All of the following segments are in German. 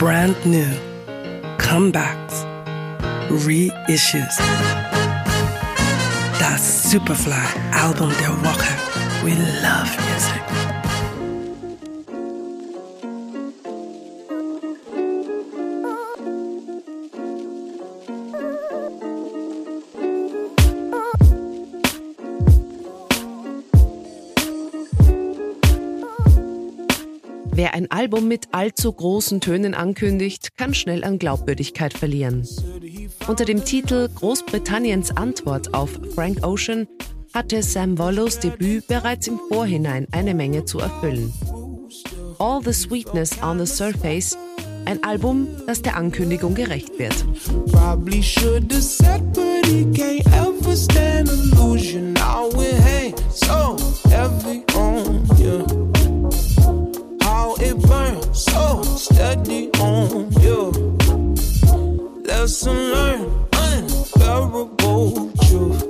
brand new, comebacks, reissues. Das Superfly-Album der Woche. We love music. Wer ein Album mit allzu großen Tönen ankündigt, kann schnell an Glaubwürdigkeit verlieren. Unter dem Titel Großbritanniens Antwort auf Frank Ocean hatte Sam Wallows Debüt bereits im Vorhinein eine Menge zu erfüllen. All the Sweetness on the Surface, ein Album, das der Ankündigung gerecht wird. Lesson learned, unbearable truth.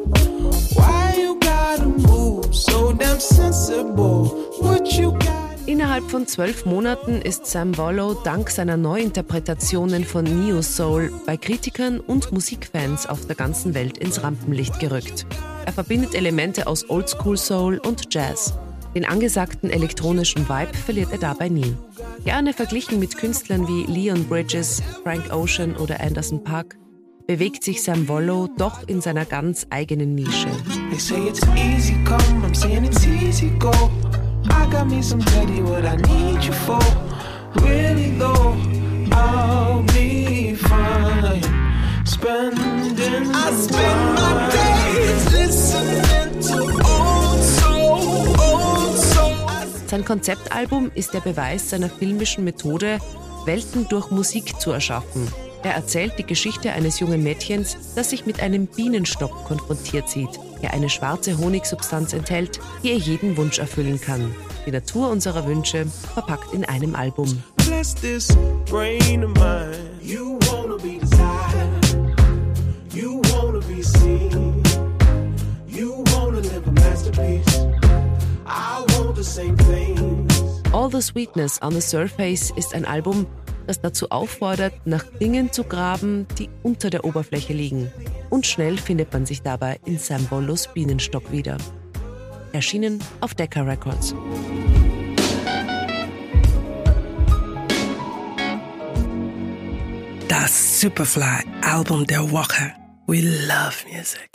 Why you gotta move so damn sensible? What you got? Innerhalb von zwölf Monaten ist Sam Wallow dank seiner Neuinterpretationen von Neo Soul bei Kritikern und Musikfans auf der ganzen Welt ins Rampenlicht gerückt. Er verbindet Elemente aus Oldschool Soul und Jazz. Den angesagten elektronischen Vibe verliert er dabei nie. Gerne verglichen mit Künstlern wie Leon Bridges, Frank Ocean oder Anderson Park, bewegt sich Sam Wallow doch in seiner ganz eigenen Nische. I Sein Konzeptalbum ist der Beweis seiner filmischen Methode, Welten durch Musik zu erschaffen. Er erzählt die Geschichte eines jungen Mädchens, das sich mit einem Bienenstock konfrontiert sieht, der eine schwarze Honigsubstanz enthält, die ihr jeden Wunsch erfüllen kann. Die Natur unserer Wünsche verpackt in einem Album. All the Sweetness on the Surface ist ein Album, das dazu auffordert, nach Dingen zu graben, die unter der Oberfläche liegen. Und schnell findet man sich dabei in Sam Bollos Bienenstock wieder. Erschienen auf Decca Records. Das Superfly-Album der Woche. We love music.